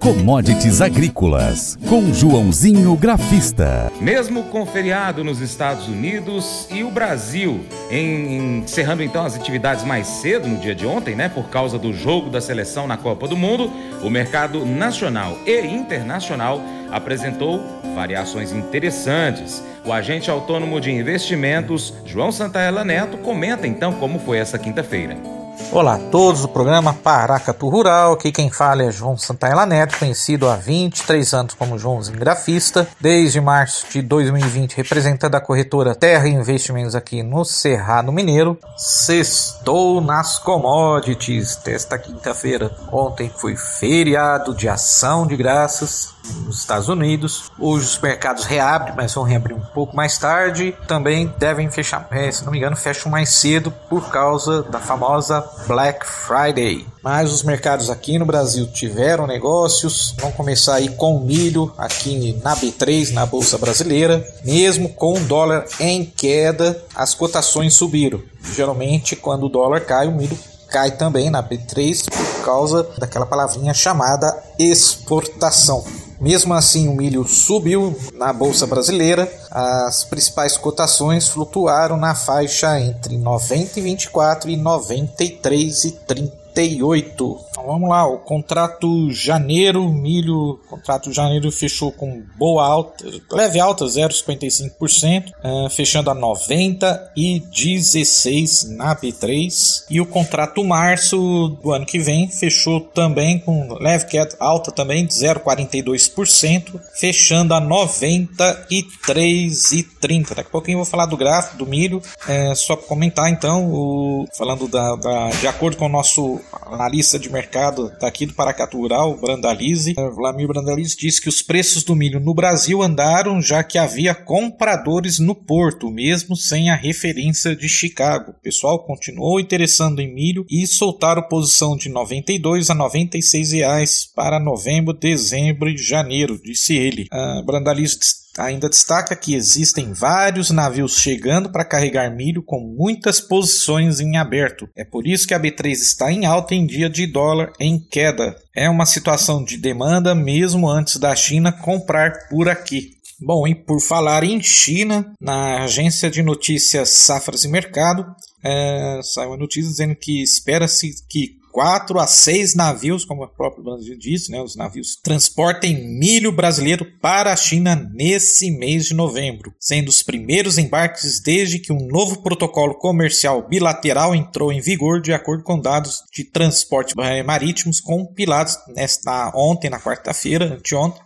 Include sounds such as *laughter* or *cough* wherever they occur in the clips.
Commodities Agrícolas, com Joãozinho Grafista. Mesmo com feriado nos Estados Unidos e o Brasil, em, encerrando então as atividades mais cedo no dia de ontem, né, por causa do jogo da seleção na Copa do Mundo, o mercado nacional e internacional apresentou variações interessantes. O agente autônomo de investimentos, João Santaella Neto, comenta então como foi essa quinta-feira. Olá a todos do programa Paracatu Rural, aqui quem fala é João Santaella Neto, conhecido há 23 anos como Joãozinho Grafista, desde março de 2020 representando a corretora Terra Investimentos aqui no Cerrado Mineiro. Sextou nas commodities desta quinta-feira. Ontem foi feriado de ação de graças nos Estados Unidos. Hoje os mercados reabrem, mas vão reabrir um pouco mais tarde. Também devem fechar, é, se não me engano, fecham mais cedo por causa da famosa Black Friday. Mas os mercados aqui no Brasil tiveram negócios, vão começar aí com milho aqui na B3, na Bolsa Brasileira. Mesmo com o dólar em queda, as cotações subiram. Geralmente, quando o dólar cai, o milho cai também na B3 por causa daquela palavrinha chamada exportação. Mesmo assim, o milho subiu na bolsa brasileira. As principais cotações flutuaram na faixa entre 90 e 24 e 93 e 30 38. Então vamos lá, o contrato janeiro, milho, contrato janeiro fechou com boa alta, leve alta, 0,55%, uh, fechando a 90 e 16 na B3. E o contrato março do ano que vem fechou também com leve queda alta também, 0,42%, fechando a 93 e 30. Daqui a pouquinho eu vou falar do gráfico do milho, é, só para comentar então, o, falando da, da, de acordo com o nosso analista de mercado daqui do Paracatu Rural, Brandalize, eh, Vlamir Brandalize, disse que os preços do milho no Brasil andaram já que havia compradores no porto, mesmo sem a referência de Chicago. O pessoal continuou interessando em milho e soltaram posição de 92 a 96 reais para novembro, dezembro e janeiro, disse ele. Uh, Brandalize ainda destaca que existem vários navios chegando para carregar milho com muitas posições em aberto. É por isso que a B3 está em alta em dia de dólar em queda. É uma situação de demanda mesmo antes da China comprar por aqui. Bom, e por falar em China, na agência de notícias Safras e Mercado, é, saiu uma notícia dizendo que espera-se que 4 a 6 navios, como o próprio Brasil disse, né, os navios transportem milho brasileiro para a China nesse mês de novembro, sendo os primeiros embarques desde que um novo protocolo comercial bilateral entrou em vigor, de acordo com dados de transporte marítimos compilados nesta ontem, na quarta-feira, anteontem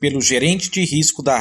pelo gerente de risco da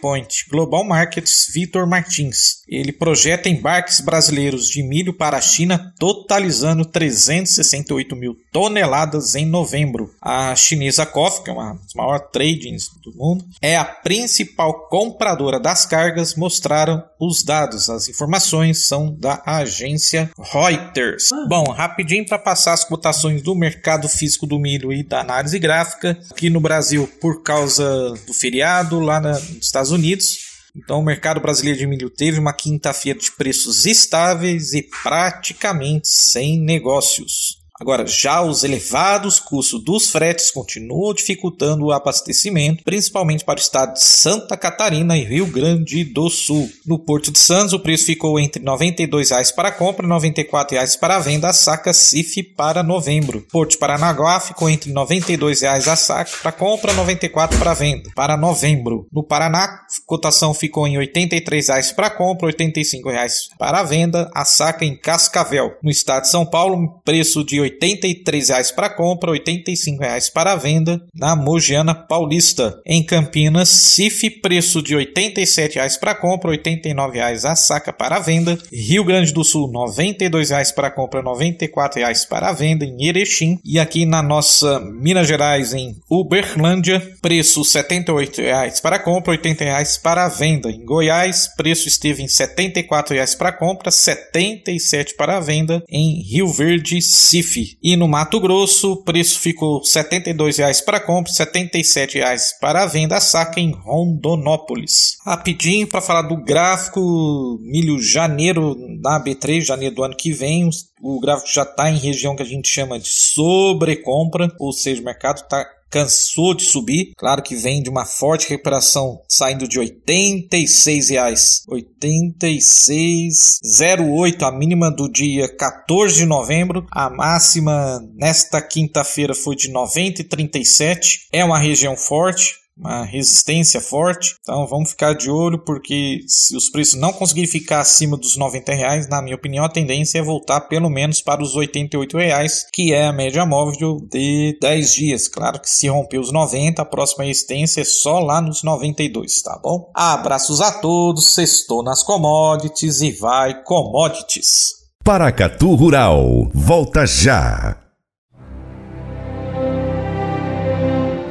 Point Global Markets, Vitor Martins. Ele projeta embarques brasileiros de milho para a China, totalizando 368 mil toneladas em novembro. A chinesa Coffee, que é uma das maiores tradings do mundo, é a principal compradora das cargas, mostraram os dados. As informações são da agência Reuters. Bom, rapidinho para passar as cotações do mercado físico do milho e da análise gráfica. Aqui no Brasil, por causa causa do feriado lá na, nos Estados Unidos. Então, o mercado brasileiro de milho teve uma quinta-feira de preços estáveis e praticamente sem negócios. Agora, já os elevados custos dos fretes continuam dificultando o abastecimento, principalmente para o estado de Santa Catarina e Rio Grande do Sul. No Porto de Santos, o preço ficou entre R$ 92,00 para compra e R$ 94,00 para venda a saca CIF para novembro. Porto de Paranaguá ficou entre R$ 92,00 a saca para compra e R$ 94,00 para venda para novembro. No Paraná, a cotação ficou em R$ 83,00 para compra e R$ 85,00 para venda a saca em Cascavel. No estado de São Paulo, preço de R$ 83,00 para compra, R$ 85,00 para venda na Mogiana Paulista. Em Campinas, CIF, preço de R$ 87,00 para compra, R$ 89,00 a saca para venda. Rio Grande do Sul, R$ 92,00 para compra, R$ 94,00 para venda em Erechim. E aqui na nossa Minas Gerais, em Uberlândia, preço R$ 78,00 para compra, R$ 80,00 para venda. Em Goiás, preço esteve em R$ 74,00 para compra, R$ 77,00 para venda. Em Rio Verde, CIF, e no Mato Grosso, o preço ficou R$ 72,00 para compra, R$ 77,00 para venda a saca em Rondonópolis. Rapidinho para falar do gráfico milho janeiro da B3, janeiro do ano que vem, o gráfico já está em região que a gente chama de sobrecompra, ou seja, o mercado está cansou de subir. Claro que vem de uma forte recuperação, saindo de R$ 86,00, 86,08 a mínima do dia 14 de novembro, a máxima nesta quinta-feira foi de 90,37. É uma região forte, uma resistência forte. Então vamos ficar de olho porque se os preços não conseguirem ficar acima dos 90 reais, na minha opinião a tendência é voltar pelo menos para os 88 reais, que é a média móvel de 10 dias. Claro que se romper os 90, a próxima resistência é só lá nos 92, tá bom? Abraços a todos, sextou nas commodities e vai commodities. Paracatu Rural, volta já.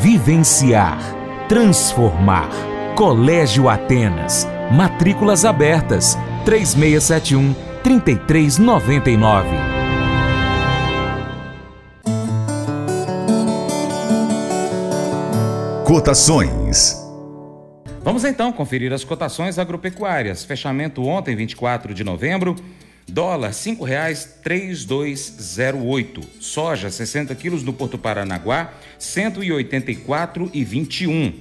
Vivenciar. Transformar. Colégio Atenas. Matrículas abertas. 3671 3399. Cotações. Vamos então conferir as cotações agropecuárias. Fechamento ontem, 24 de novembro. Dólar, R$ 5,3208. Soja, 60 quilos no Porto Paranaguá, 184,21.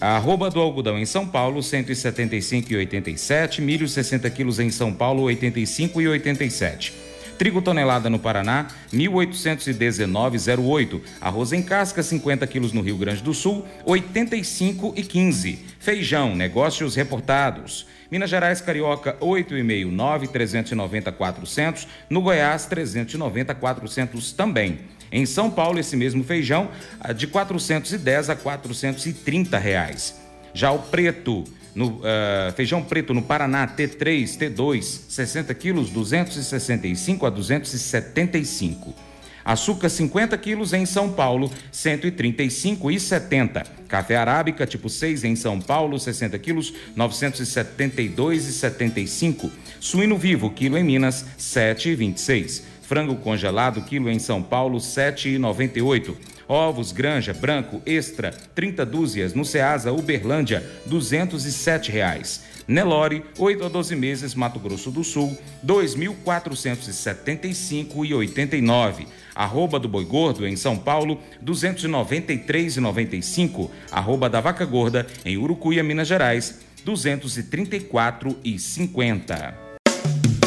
Arroba do algodão em São Paulo, 175,87. Milho, 60 quilos em São Paulo, 85,87. Trigo tonelada no Paraná, 1.819,08. Arroz em casca, 50 quilos no Rio Grande do Sul, 85,15. Feijão, negócios reportados. Minas Gerais Carioca 8,5, 9, 390 400. No Goiás 390 400 também. Em São Paulo esse mesmo feijão ah, de 410 a 430 reais. Já o preto no, uh, feijão preto no Paraná T3, T2, 60 quilos, 265 a 275. Açúcar 50 quilos em São Paulo, 135,70. Café arábica tipo 6 em São Paulo, 60 quilos, 972,75. Suíno vivo, quilo em Minas, 7,26. Frango congelado, quilo em São Paulo, 7,98. Ovos Granja Branco Extra, 30 dúzias no Ceasa Uberlândia, 207 reais. Nelore, 8 a 12 meses, Mato Grosso do Sul, R$ 2.475,89. Arroba do Boi Gordo, em São Paulo, R$ 293,95. Arroba da Vaca Gorda, em Urucuia, Minas Gerais, R$ 234,50.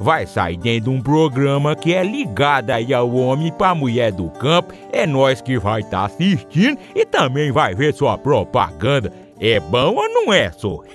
vai sair dentro de um programa que é ligado aí ao homem para mulher do campo. É nós que vai estar tá assistindo e também vai ver sua propaganda. É bom ou não é, só? *laughs*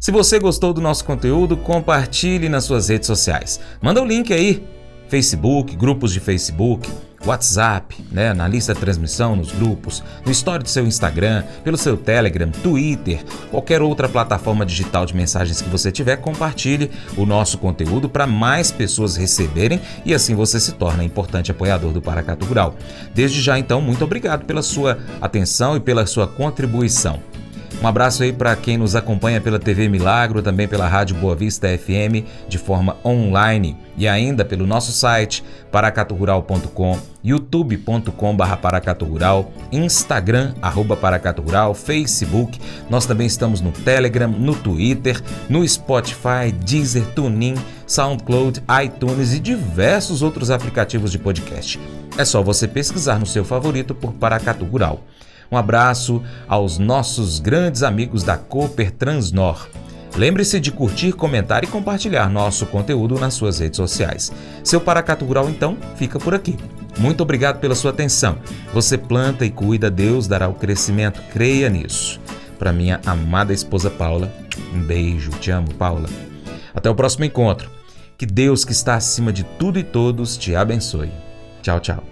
Se você gostou do nosso conteúdo, compartilhe nas suas redes sociais. Manda o um link aí. Facebook, grupos de Facebook, WhatsApp, né, na lista de transmissão, nos grupos, no story do seu Instagram, pelo seu Telegram, Twitter, qualquer outra plataforma digital de mensagens que você tiver, compartilhe o nosso conteúdo para mais pessoas receberem e assim você se torna importante apoiador do Paracatu Rural. Desde já, então, muito obrigado pela sua atenção e pela sua contribuição. Um abraço aí para quem nos acompanha pela TV Milagro, também pela Rádio Boa Vista FM de forma online e ainda pelo nosso site paracaturural.com, youtube.com.br paracaturural, Instagram arroba paracaturural, Facebook. Nós também estamos no Telegram, no Twitter, no Spotify, Deezer, TuneIn, SoundCloud, iTunes e diversos outros aplicativos de podcast. É só você pesquisar no seu favorito por Paracatu Rural. Um abraço aos nossos grandes amigos da Cooper Transnor. Lembre-se de curtir, comentar e compartilhar nosso conteúdo nas suas redes sociais. Seu Paracatu Rural, então, fica por aqui. Muito obrigado pela sua atenção. Você planta e cuida, Deus dará o crescimento. Creia nisso. Para minha amada esposa Paula, um beijo. Te amo, Paula. Até o próximo encontro. Que Deus, que está acima de tudo e todos, te abençoe. Tchau, tchau.